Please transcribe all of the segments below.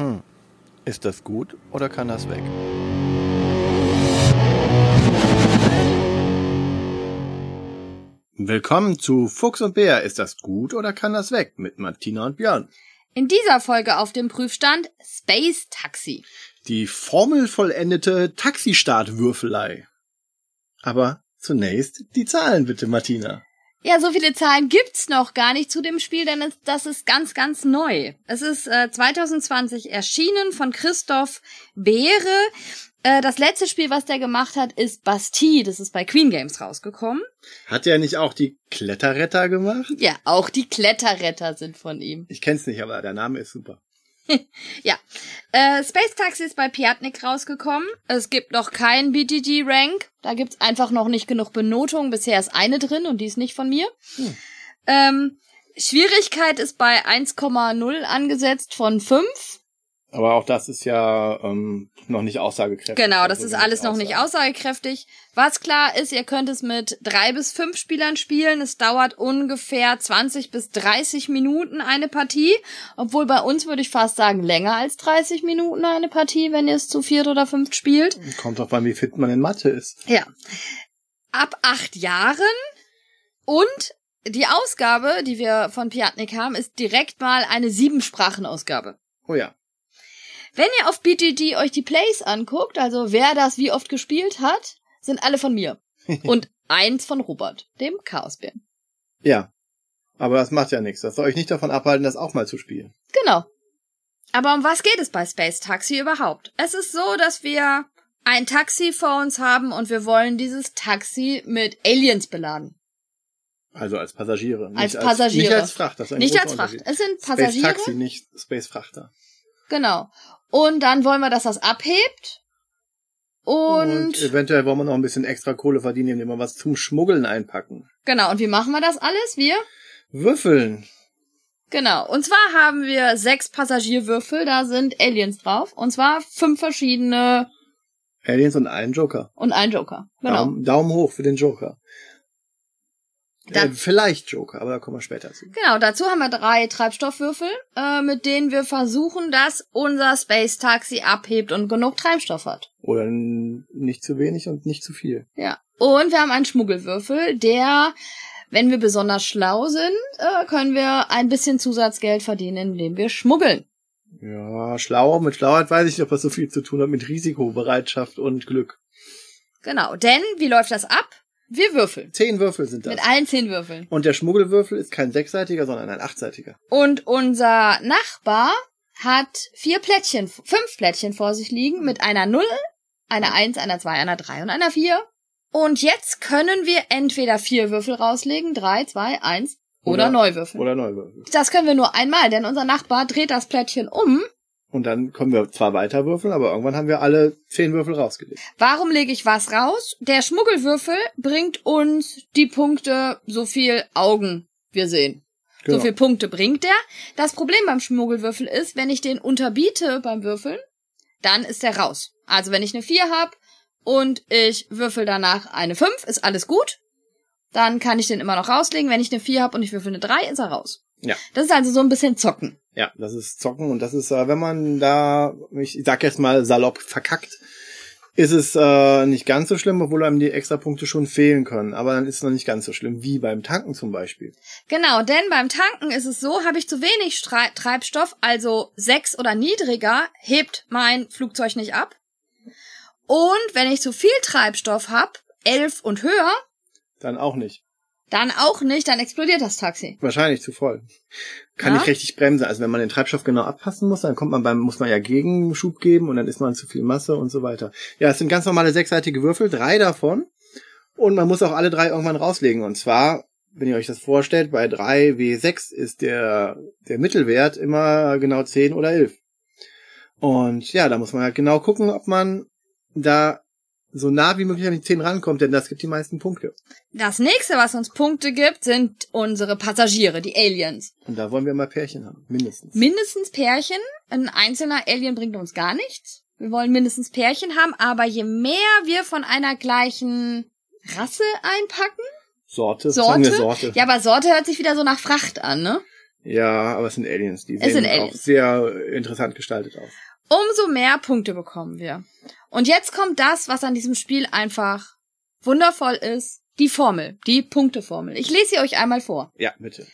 Hm. Ist das gut oder kann das weg? Willkommen zu Fuchs und Bär. Ist das gut oder kann das weg? Mit Martina und Björn. In dieser Folge auf dem Prüfstand Space Taxi. Die formelvollendete Taxistartwürfelei. Aber zunächst die Zahlen bitte, Martina. Ja, so viele Zahlen gibt's noch gar nicht zu dem Spiel, denn das ist ganz, ganz neu. Es ist äh, 2020 erschienen von Christoph Beere. Äh, das letzte Spiel, was der gemacht hat, ist Bastille. Das ist bei Queen Games rausgekommen. Hat er nicht auch die Kletterretter gemacht? Ja, auch die Kletterretter sind von ihm. Ich kenn's nicht, aber der Name ist super. ja. Äh, Space Taxi ist bei Piatnik rausgekommen. Es gibt noch keinen BTG-Rank. Da gibt's einfach noch nicht genug Benotung. Bisher ist eine drin und die ist nicht von mir. Hm. Ähm, Schwierigkeit ist bei 1,0 angesetzt von 5. Aber auch das ist ja ähm, noch nicht aussagekräftig. Genau, das ist alles noch nicht aussagekräftig. Was klar ist, ihr könnt es mit drei bis fünf Spielern spielen. Es dauert ungefähr 20 bis 30 Minuten eine Partie. Obwohl bei uns würde ich fast sagen, länger als 30 Minuten eine Partie, wenn ihr es zu viert oder fünft spielt. Kommt drauf an, wie fit man in Mathe ist. Ja. Ab acht Jahren und die Ausgabe, die wir von Piatnik haben, ist direkt mal eine Siebensprachenausgabe. Oh ja. Wenn ihr auf BGG euch die Plays anguckt, also wer das wie oft gespielt hat, sind alle von mir. Und eins von Robert, dem Chaosbären. Ja. Aber das macht ja nichts. Das soll euch nicht davon abhalten, das auch mal zu spielen. Genau. Aber um was geht es bei Space Taxi überhaupt? Es ist so, dass wir ein Taxi vor uns haben und wir wollen dieses Taxi mit Aliens beladen. Also als Passagiere. Als Passagiere. Als, nicht als Fracht. nicht als Fracht. Es sind Passagiere. Space Taxi, nicht Space Frachter. Genau. Und dann wollen wir, dass das abhebt. Und, und eventuell wollen wir noch ein bisschen extra Kohle verdienen, indem wir was zum Schmuggeln einpacken. Genau. Und wie machen wir das alles? Wir würfeln. Genau. Und zwar haben wir sechs Passagierwürfel, da sind Aliens drauf. Und zwar fünf verschiedene Aliens und einen Joker. Und ein Joker. Genau. Daumen, Daumen hoch für den Joker. Da, äh, vielleicht Joker, aber da kommen wir später zu. Genau, dazu haben wir drei Treibstoffwürfel, äh, mit denen wir versuchen, dass unser Space Taxi abhebt und genug Treibstoff hat. Oder nicht zu wenig und nicht zu viel. Ja. Und wir haben einen Schmuggelwürfel, der, wenn wir besonders schlau sind, äh, können wir ein bisschen Zusatzgeld verdienen, indem wir schmuggeln. Ja, schlau, mit Schlauheit weiß ich nicht, ob das so viel zu tun hat mit Risikobereitschaft und Glück. Genau, denn wie läuft das ab? Wir würfeln. Zehn Würfel sind das. Mit allen zehn Würfeln. Und der Schmuggelwürfel ist kein sechsseitiger, sondern ein achtseitiger. Und unser Nachbar hat vier Plättchen, fünf Plättchen vor sich liegen mit einer Null, einer Eins, einer Zwei, einer Drei und einer Vier. Und jetzt können wir entweder vier Würfel rauslegen, drei, zwei, eins oder, oder Neuwürfel. Oder Neuwürfel. Das können wir nur einmal, denn unser Nachbar dreht das Plättchen um und dann können wir zwar weiter würfeln, aber irgendwann haben wir alle zehn Würfel rausgelegt. Warum lege ich was raus? Der Schmuggelwürfel bringt uns die Punkte, so viel Augen wir sehen. Genau. So viel Punkte bringt der. Das Problem beim Schmuggelwürfel ist, wenn ich den unterbiete beim Würfeln, dann ist der raus. Also wenn ich eine 4 habe und ich würfel danach eine 5, ist alles gut. Dann kann ich den immer noch rauslegen. Wenn ich eine 4 habe und ich würfel eine 3, ist er raus. Ja. Das ist also so ein bisschen zocken. Ja, das ist zocken und das ist, äh, wenn man da, ich sag jetzt mal salopp verkackt, ist es äh, nicht ganz so schlimm, obwohl einem die extra Punkte schon fehlen können. Aber dann ist es noch nicht ganz so schlimm, wie beim Tanken zum Beispiel. Genau, denn beim Tanken ist es so, habe ich zu wenig Stre Treibstoff, also sechs oder niedriger, hebt mein Flugzeug nicht ab. Und wenn ich zu viel Treibstoff habe, elf und höher, dann auch nicht. Dann auch nicht, dann explodiert das Taxi. Wahrscheinlich zu voll. Kann ja? nicht richtig bremsen. Also wenn man den Treibstoff genau abpassen muss, dann kommt man beim, muss man ja Gegenschub geben und dann ist man zu viel Masse und so weiter. Ja, es sind ganz normale sechsseitige Würfel, drei davon. Und man muss auch alle drei irgendwann rauslegen. Und zwar, wenn ihr euch das vorstellt, bei drei W6 ist der, der Mittelwert immer genau zehn oder elf. Und ja, da muss man halt genau gucken, ob man da so nah wie möglich an die 10 rankommt, denn das gibt die meisten Punkte. Das nächste, was uns Punkte gibt, sind unsere Passagiere, die Aliens. Und da wollen wir mal Pärchen haben, mindestens. Mindestens Pärchen. Ein einzelner Alien bringt uns gar nichts. Wir wollen mindestens Pärchen haben, aber je mehr wir von einer gleichen Rasse einpacken. Sorte, Sorte. Sorte. Ja, aber Sorte hört sich wieder so nach Fracht an, ne? Ja, aber es sind Aliens. Die Es sehen sind auch sehr interessant gestaltet aus. Umso mehr Punkte bekommen wir. Und jetzt kommt das, was an diesem Spiel einfach wundervoll ist. Die Formel, die Punkteformel. Ich lese sie euch einmal vor. Ja, bitte.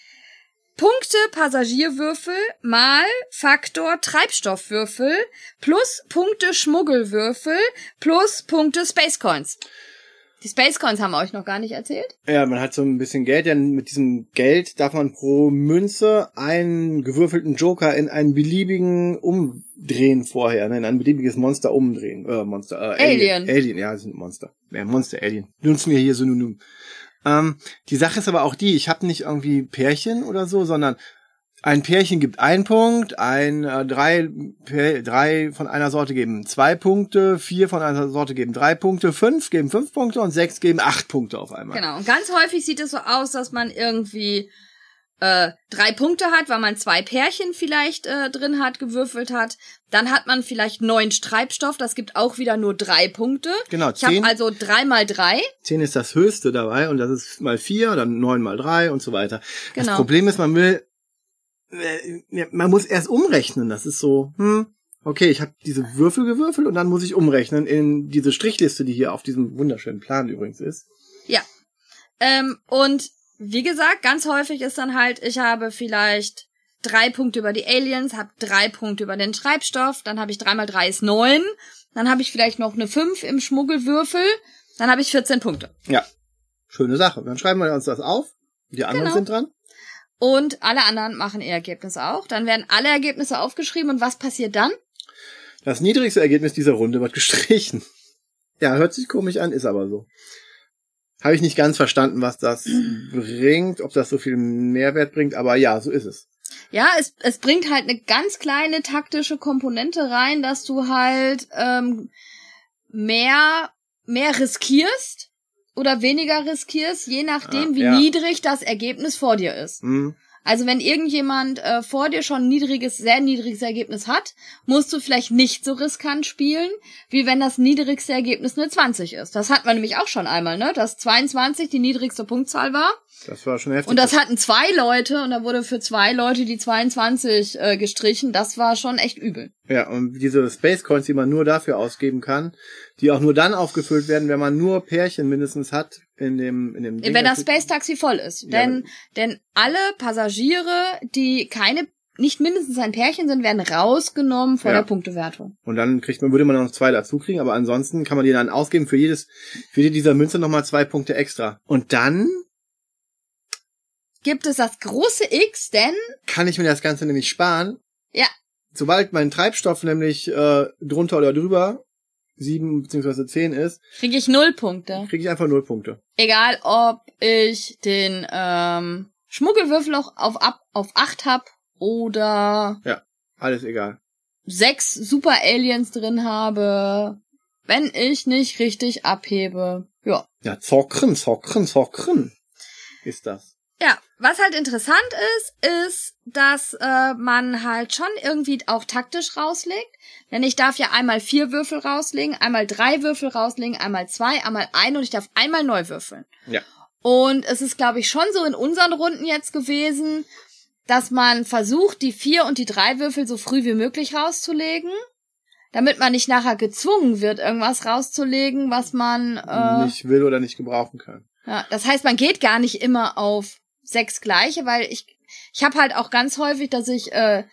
Punkte Passagierwürfel mal Faktor Treibstoffwürfel plus Punkte Schmuggelwürfel plus Punkte Space Coins. Die Space Coins haben wir euch noch gar nicht erzählt. Ja, man hat so ein bisschen Geld, denn mit diesem Geld darf man pro Münze einen gewürfelten Joker in einen beliebigen Umdrehen vorher, ne, in ein beliebiges Monster umdrehen. Äh, Monster, äh, Alien. Alien. Alien, ja, das sind Monster. Ja, Monster, Alien. Nutzen wir hier Synonym. Ähm, die Sache ist aber auch die, ich habe nicht irgendwie Pärchen oder so, sondern ein Pärchen gibt einen Punkt, ein äh, drei, Pär- drei von einer Sorte geben zwei Punkte, vier von einer Sorte geben drei Punkte, fünf geben fünf Punkte und sechs geben acht Punkte auf einmal. Genau. Und ganz häufig sieht es so aus, dass man irgendwie äh, drei Punkte hat, weil man zwei Pärchen vielleicht äh, drin hat, gewürfelt hat. Dann hat man vielleicht neun Treibstoff, das gibt auch wieder nur drei Punkte. Genau, Ich habe zehn. also drei mal drei. 10 ist das höchste dabei und das ist mal 4, dann 9 mal 3 und so weiter. Das Genau. Problem ist, man will, man muss erst umrechnen. Das ist so, hm, okay, ich habe diese Würfel gewürfelt und dann muss ich umrechnen in diese Strichliste, die hier auf diesem wunderschönen Plan übrigens ist. Ja. Ähm, und wie gesagt, ganz häufig ist dann halt, ich habe vielleicht drei Punkte über die Aliens, habe drei Punkte über den Treibstoff, dann habe ich drei mal drei ist neun, dann habe ich vielleicht noch eine fünf im Schmuggelwürfel, dann habe ich 14 Punkte. Ja, schöne Sache. Dann schreiben wir uns das auf. Die anderen Genau. sind dran. Und alle anderen machen ihr Ergebnis auch. Dann werden alle Ergebnisse aufgeschrieben und was passiert dann? Das niedrigste Ergebnis dieser Runde wird gestrichen. Ja, hört sich komisch an, ist aber so. Habe ich nicht ganz verstanden, was das bringt, ob das so viel Mehrwert bringt, aber ja, so ist es. Ja, es, es bringt halt eine ganz kleine taktische Komponente rein, dass du halt ähm, mehr, mehr riskierst oder weniger riskierst, je nachdem, Ah, wie ja. niedrig das Ergebnis vor dir ist. Hm. Also wenn irgendjemand äh, vor dir schon ein niedriges, sehr niedriges Ergebnis hat, musst du vielleicht nicht so riskant spielen, wie wenn das niedrigste Ergebnis eine 20 ist. Das hatten wir nämlich auch schon einmal, ne? Dass 22 die niedrigste Punktzahl war. Das war schon heftig. Und das hatten zwei Leute und da wurde für zwei Leute die 22 äh, gestrichen. Das war schon echt übel. ja, und diese Space Coins, die man nur dafür ausgeben kann, die auch nur dann aufgefüllt werden, wenn man nur Pärchen mindestens hat in dem in dem Ding. Wenn das Space Taxi voll ist. Ja, denn, denn alle Passagiere, die keine, nicht mindestens ein Pärchen sind, werden rausgenommen von Ja. der Punktewertung. Und dann kriegt man, würde man noch zwei dazu kriegen, aber ansonsten kann man die dann ausgeben für jedes, für jede dieser Münze nochmal zwei Punkte extra. Und dann Gibt es das große X, denn, kann ich mir das Ganze nämlich sparen. Ja. Sobald mein Treibstoff nämlich äh, drunter oder drüber sieben beziehungsweise zehn ist, kriege ich null Punkte. kriege ich einfach null Punkte. Egal, ob ich den ähm, Schmuggelwürfel auch auf, ab, auf acht hab oder Alles egal. sechs Super Aliens drin habe, wenn ich nicht richtig abhebe. Ja. Ja, zockren, zockren, zockren ist das. Was halt interessant ist, ist, dass äh, man halt schon irgendwie auch taktisch rauslegt. Denn ich darf ja einmal vier Würfel rauslegen, einmal drei Würfel rauslegen, einmal zwei, einmal ein und ich darf einmal neu würfeln. Ja. Und es ist, glaube ich, schon so in unseren Runden jetzt gewesen, dass man versucht, die vier und die drei Würfel so früh wie möglich rauszulegen, damit man nicht nachher gezwungen wird, irgendwas rauszulegen, was man äh, Nicht will oder nicht gebrauchen kann. ja, das heißt, man geht gar nicht immer auf sechs gleiche, weil ich ich habe halt auch ganz häufig, dass ich äh,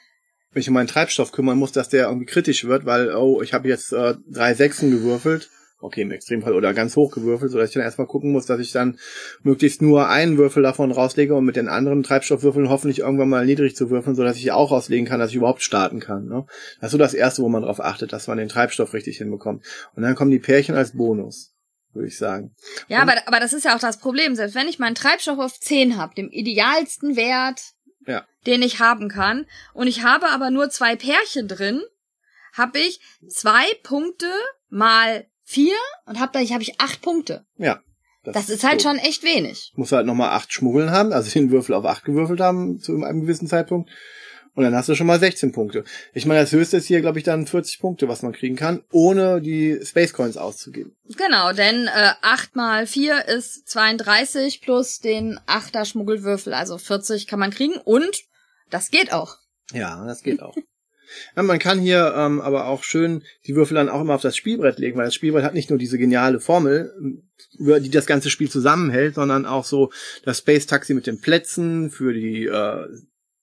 Wenn ich um meinen Treibstoff kümmern muss, dass der irgendwie kritisch wird, weil, oh, ich habe jetzt äh, drei Sechsen gewürfelt. Okay, im Extremfall oder ganz hoch gewürfelt, sodass ich dann erstmal gucken muss, dass ich dann möglichst nur einen Würfel davon rauslege und mit den anderen Treibstoffwürfeln hoffentlich irgendwann mal niedrig zu würfeln, sodass ich auch rauslegen kann, dass ich überhaupt starten kann. Ne? Das ist so das Erste, wo man drauf achtet, dass man den Treibstoff richtig hinbekommt. Und dann kommen die Pärchen als Bonus, würde ich sagen. ja, aber aber das ist ja auch das Problem, selbst wenn ich meinen Treibstoff auf 10 habe, dem idealsten Wert, Ja. den ich haben kann, und ich habe aber nur zwei Pärchen drin, habe ich zwei Punkte mal vier und habe dann habe ich acht Punkte. Ja. Das ist halt so. schon echt wenig. Muss halt nochmal acht Schmuggeln haben, also den Würfel auf acht gewürfelt haben zu einem gewissen Zeitpunkt. Und dann hast du schon mal 16 Punkte. Ich meine, das höchste ist hier, glaube ich, dann 40 Punkte, was man kriegen kann, ohne die Space Coins auszugeben. Genau, denn äh, 8 mal 4 ist 32 plus den 8er Schmuggelwürfel, also 40 kann man kriegen. Und Das geht auch. Ja, das geht auch. Ja, man kann hier ähm, aber auch schön die Würfel dann auch immer auf das Spielbrett legen, weil das Spielbrett hat nicht nur diese geniale Formel, die das ganze Spiel zusammenhält, sondern auch so das Space Taxi mit den Plätzen für die äh,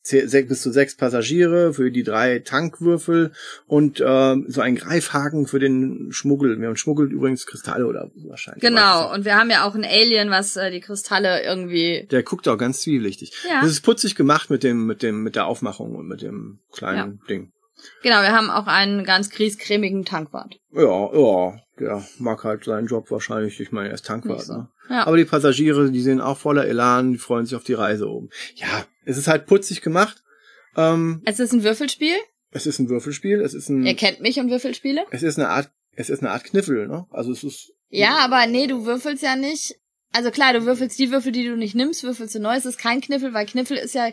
bis zu sechs Passagiere, für die drei Tankwürfel und äh, so ein Greifhaken für den Schmuggel. Wir haben schmuggelt übrigens Kristalle oder wahrscheinlich. Genau, und wir haben ja auch ein Alien, was äh, die Kristalle irgendwie. Der guckt auch ganz zwielichtig. Ja. Das ist putzig gemacht mit dem, mit dem, mit der Aufmachung und mit dem kleinen ja. Ding. Genau, wir haben auch einen ganz griescremigen Tankwart. Ja, ja, der mag halt seinen Job wahrscheinlich. Ich meine, er ist Tankwart. So. Ne? Ja. Aber die Passagiere, die sind auch voller Elan, die freuen sich auf die Reise oben. Ja, es ist halt putzig gemacht. Ähm, es ist ein Würfelspiel. Es ist ein Würfelspiel. Es ist ein. Ihr kennt mich und Würfelspiele. Es ist eine Art. Es ist eine Art Kniffel, ne? Also es ist. Ja, aber nee, du würfelst ja nicht. Also klar, du würfelst die Würfel, die du nicht nimmst, würfelst du neu. Es ist kein Kniffel, weil Kniffel ist ja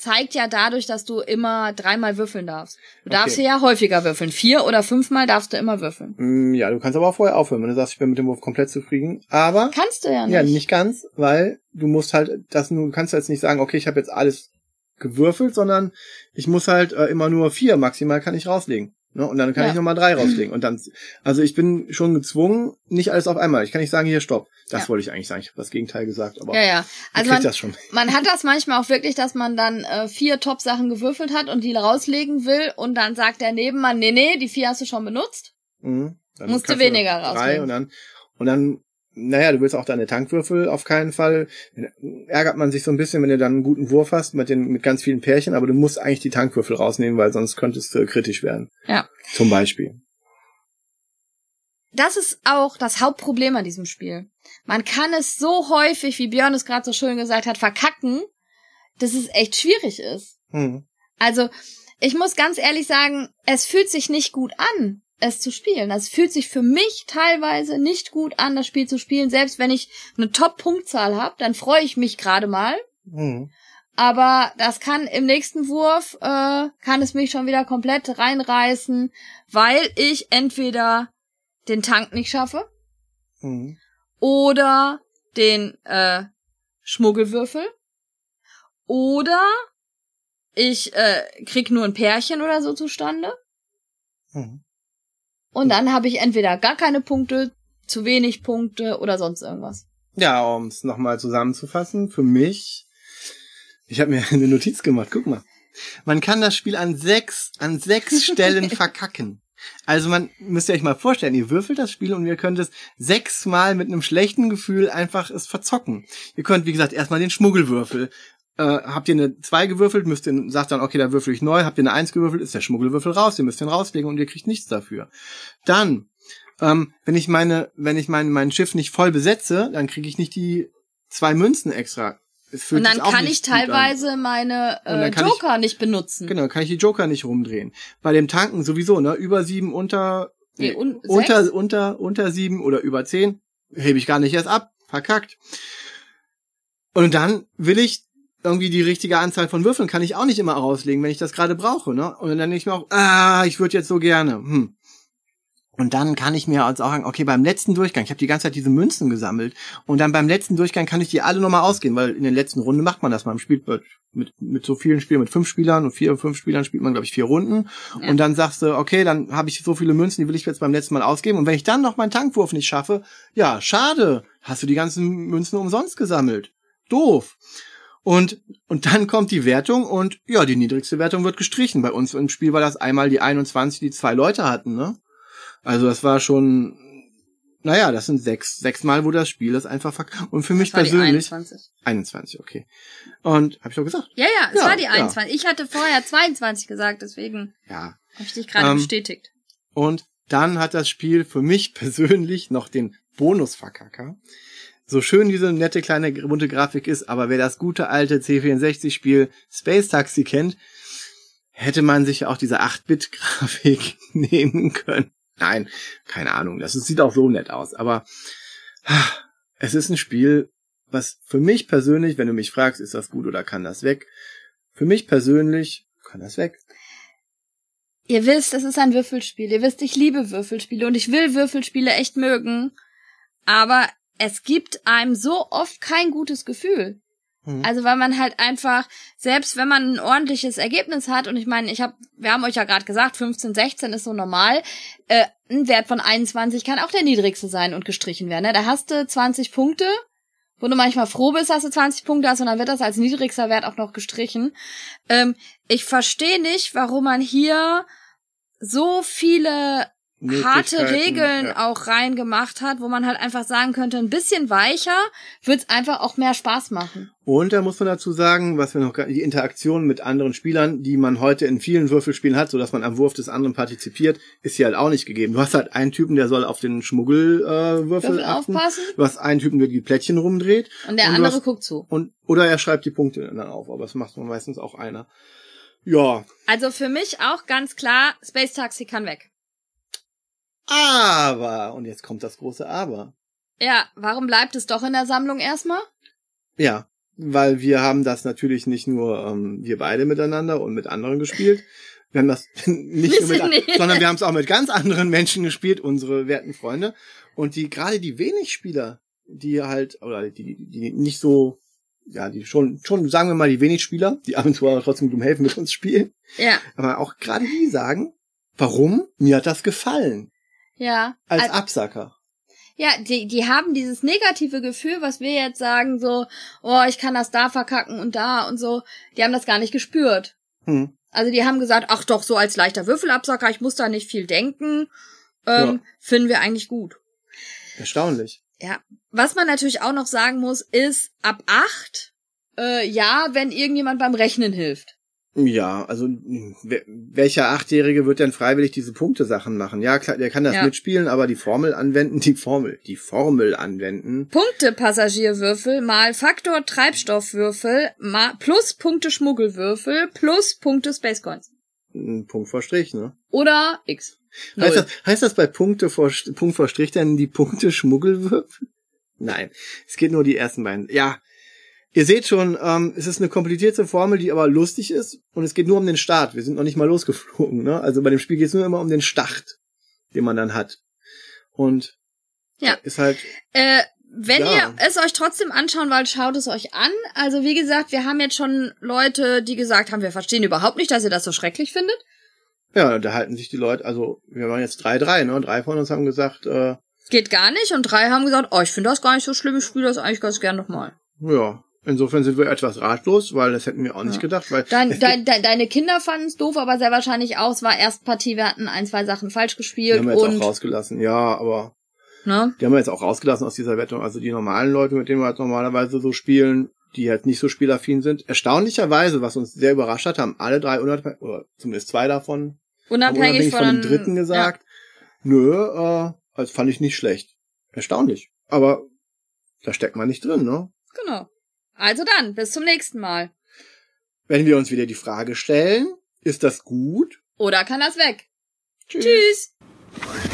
zeigt ja dadurch, dass du immer dreimal würfeln darfst. Du darfst hier ja häufiger würfeln. Vier oder fünfmal darfst du immer würfeln. Mm, ja, du kannst aber auch vorher aufhören, wenn du sagst, ich bin mit dem Wurf komplett zufrieden. Aber kannst du ja nicht. Ja, nicht ganz, weil du musst halt, das du kannst jetzt nicht sagen, okay, ich habe jetzt alles gewürfelt, sondern ich muss halt äh, immer nur vier maximal kann ich rauslegen. Ne? Und dann kann ja. ich nochmal drei rauslegen. Und dann, also ich bin schon gezwungen, nicht alles auf einmal. Ich kann nicht sagen, hier stopp. Das ja. wollte ich eigentlich sagen. Ich habe das Gegenteil gesagt, aber ja, ja. Also man, das schon. man hat das manchmal auch wirklich, dass man dann äh, vier Top-Sachen gewürfelt hat und die rauslegen will und dann sagt der Nebenmann, nee, nee, die vier hast du schon benutzt. Mhm. Dann Musst du weniger rauslegen. Und dann, und dann naja, du willst auch deine Tankwürfel auf keinen Fall. Ärgert man sich so ein bisschen, wenn du dann einen guten Wurf hast mit den mit ganz vielen Pärchen, aber du musst eigentlich die Tankwürfel rausnehmen, weil sonst könntest du kritisch werden. Ja. Zum Beispiel. Das ist auch das Hauptproblem an diesem Spiel. Man kann es so häufig, wie Björn es gerade so schön gesagt hat, verkacken, dass es echt schwierig ist. Hm. Also, ich muss ganz ehrlich sagen, es fühlt sich nicht gut an es zu spielen. Das fühlt sich für mich teilweise nicht gut an, das Spiel zu spielen. Selbst wenn ich eine Top-Punktzahl habe, dann freue ich mich gerade mal. Mhm. Aber das kann im nächsten Wurf, äh, kann es mich schon wieder komplett reinreißen, weil ich entweder den Tank nicht schaffe mhm. oder den äh, Schmuggelwürfel oder ich äh, krieg nur ein Pärchen oder so zustande. Mhm. Und dann habe ich entweder gar keine Punkte, zu wenig Punkte oder sonst irgendwas. Ja, um es nochmal zusammenzufassen, für mich, ich habe mir eine Notiz gemacht, guck mal. Man kann das Spiel an sechs, an sechs Stellen verkacken. Also man müsst ihr euch mal vorstellen, ihr würfelt das Spiel und ihr könnt es sechsmal mit einem schlechten Gefühl einfach es verzocken. Ihr könnt, wie gesagt, erstmal den Schmuggelwürfel äh, habt ihr eine 2 gewürfelt, müsst ihr, sagt dann, okay, da würfel ich neu, habt ihr eine 1 gewürfelt, ist der Schmuggelwürfel raus, ihr müsst den rauslegen und ihr kriegt nichts dafür. Dann, ähm, wenn ich meine, wenn ich mein, mein Schiff nicht voll besetze, dann kriege ich nicht die zwei Münzen extra. Und dann kann ich teilweise meine äh, Joker ich, nicht benutzen. Genau, kann ich die Joker nicht rumdrehen. Bei dem Tanken sowieso, ne? Über sieben, unter, nee, un unter, unter, unter sieben oder über zehn, hebe ich gar nicht erst ab. Verkackt. Und dann will ich irgendwie die richtige Anzahl von Würfeln kann ich auch nicht immer rauslegen, wenn ich das gerade brauche, ne? Und dann denke ich mir auch, ah, ich würde jetzt so gerne. Hm. Und dann kann ich mir also auch sagen, okay, beim letzten Durchgang, ich habe die ganze Zeit diese Münzen gesammelt und dann beim letzten Durchgang kann ich die alle nochmal ausgehen, weil in der letzten Runde macht man das mal im Spiel mit, mit so vielen Spielen, mit fünf Spielern und vier, fünf Spielern spielt man, glaube ich, vier Runden. Ja. Und dann sagst du, okay, dann habe ich so viele Münzen, die will ich jetzt beim letzten Mal ausgeben. Und wenn ich dann noch meinen Tankwurf nicht schaffe, ja, schade, hast du die ganzen Münzen umsonst gesammelt. Doof. Und, und dann kommt die Wertung und ja, die niedrigste Wertung wird gestrichen. Bei uns im Spiel war das einmal die 21, die zwei Leute hatten, ne? Also das war schon, naja, das sind sechs, sechs Mal, wo das Spiel das einfach verkauft. Und für mich persönlich. 21. 21, okay. Und habe ich doch gesagt? Ja, ja, es ja, war die 21. Ja. Ich hatte vorher 22 gesagt, deswegen ja. habe ich dich gerade ähm, bestätigt. Und dann hat das Spiel für mich persönlich noch den Bonusverkacker so schön diese nette kleine bunte Grafik ist, aber wer das gute alte C64-Spiel Space Taxi kennt, hätte man sich auch diese 8-Bit-Grafik nehmen können. Nein, keine Ahnung, das sieht auch so nett aus, aber es ist ein Spiel, was für mich persönlich, wenn du mich fragst, ist das gut oder kann das weg? Für mich persönlich kann das weg. Ihr wisst, es ist ein Würfelspiel. Ihr wisst, ich liebe Würfelspiele und ich will Würfelspiele echt mögen. Aber es gibt einem so oft kein gutes Gefühl. Mhm. Also weil man halt einfach, selbst wenn man ein ordentliches Ergebnis hat, und ich meine, ich habe, wir haben euch ja gerade gesagt, 15, 16 ist so normal, äh, ein Wert von 21 kann auch der niedrigste sein und gestrichen werden. Ne? Da hast du 20 Punkte, wo du manchmal froh bist, dass du 20 Punkte hast und dann wird das als niedrigster Wert auch noch gestrichen. Ähm, ich verstehe nicht, warum man hier so viele harte Regeln ja. auch reingemacht hat, wo man halt einfach sagen könnte, ein bisschen weicher wird's einfach auch mehr Spaß machen. Und da muss man dazu sagen, was wir noch die Interaktion mit anderen Spielern, die man heute in vielen Würfelspielen hat, so dass man am Wurf des anderen partizipiert, ist hier halt auch nicht gegeben. Du hast halt einen Typen, der soll auf den Schmuggelwürfel äh, aufpassen. Du hast einen Typen, der die Plättchen rumdreht. Und der und andere hast, guckt zu. Und oder er schreibt die Punkte dann auf, aber das macht man meistens auch einer. Ja. Also für mich auch ganz klar, Space Taxi kann weg. Aber, und jetzt kommt das große Aber. Ja, warum bleibt es doch in der Sammlung erstmal? Ja, weil wir haben das natürlich nicht nur ähm, wir beide miteinander und mit anderen gespielt. Wir haben das nicht nur mit, sondern wir haben es auch mit ganz anderen Menschen gespielt, unsere werten Freunde. Und die, gerade die wenig Spieler, die halt, oder die, die nicht so, ja, die schon, schon, sagen wir mal, die wenig Spieler, die ab und zu aber trotzdem dumm helfen mit uns spielen. Ja. Aber auch gerade die sagen, warum? Mir hat das gefallen. Ja. Als Al Absacker. Ja, die, die haben dieses negative Gefühl, was wir jetzt sagen, so, oh, ich kann das da verkacken und da und so. Die haben das gar nicht gespürt. Hm. Also die haben gesagt, ach doch, so als leichter Würfelabsacker, ich muss da nicht viel denken. Ähm, ja. Finden wir eigentlich gut. Erstaunlich. Ja. Was man natürlich auch noch sagen muss, ist ab acht, äh, ja, wenn irgendjemand beim Rechnen hilft. Ja, also welcher Achtjährige wird denn freiwillig diese Punktesachen machen? Ja, klar, der kann das ja. mitspielen, aber die Formel anwenden, die Formel, die Formel anwenden. Punkte Passagierwürfel mal Faktor Treibstoffwürfel mal plus Punkte Schmuggelwürfel plus Punkte Spacecoins. Punkt vor Strich, ne? Oder X. Heißt das, heißt das bei Punkte vor, Punkt vor Strich dann die Punkte Schmuggelwürfel? Nein, es geht nur die ersten beiden. Ja, Ihr seht schon, ähm, es ist eine komplizierte Formel, die aber lustig ist und es geht nur um den Start. Wir sind noch nicht mal losgeflogen. Ne? Also bei dem Spiel geht es nur immer um den Start, den man dann hat. Und ja, ist halt. Äh, wenn ja. ihr es euch trotzdem anschauen wollt, schaut es euch an. Also wie gesagt, wir haben jetzt schon Leute, die gesagt haben, wir verstehen überhaupt nicht, dass ihr das so schrecklich findet. Ja, da halten sich die Leute, also wir waren jetzt drei, drei, ne? Drei von uns haben gesagt, äh, geht gar nicht und drei haben gesagt, oh, ich finde das gar nicht so schlimm, ich spiele das eigentlich ganz gern nochmal. Ja, Insofern sind wir etwas ratlos, weil das hätten wir auch nicht ja. gedacht. Weil dein, dein, dein, deine Kinder fanden es doof, aber sehr wahrscheinlich auch. Es war Erstpartie, wir hatten ein, zwei Sachen falsch gespielt. Die haben wir jetzt und auch rausgelassen, ja, aber ne? die haben wir jetzt auch rausgelassen aus dieser Wettung. Also die normalen Leute, mit denen wir halt normalerweise so spielen, die halt nicht so spielaffin sind. Erstaunlicherweise, was uns sehr überrascht hat, haben alle drei unabhängig, oder zumindest zwei davon, unabhängig, unabhängig von, von dem dritten gesagt, ja. nö, äh, also fand ich nicht schlecht. Erstaunlich. Aber da steckt man nicht drin, ne? Genau. Also dann, bis zum nächsten Mal. Wenn wir uns wieder die Frage stellen, ist das gut? Oder kann das weg? Tschüss. Tschüss.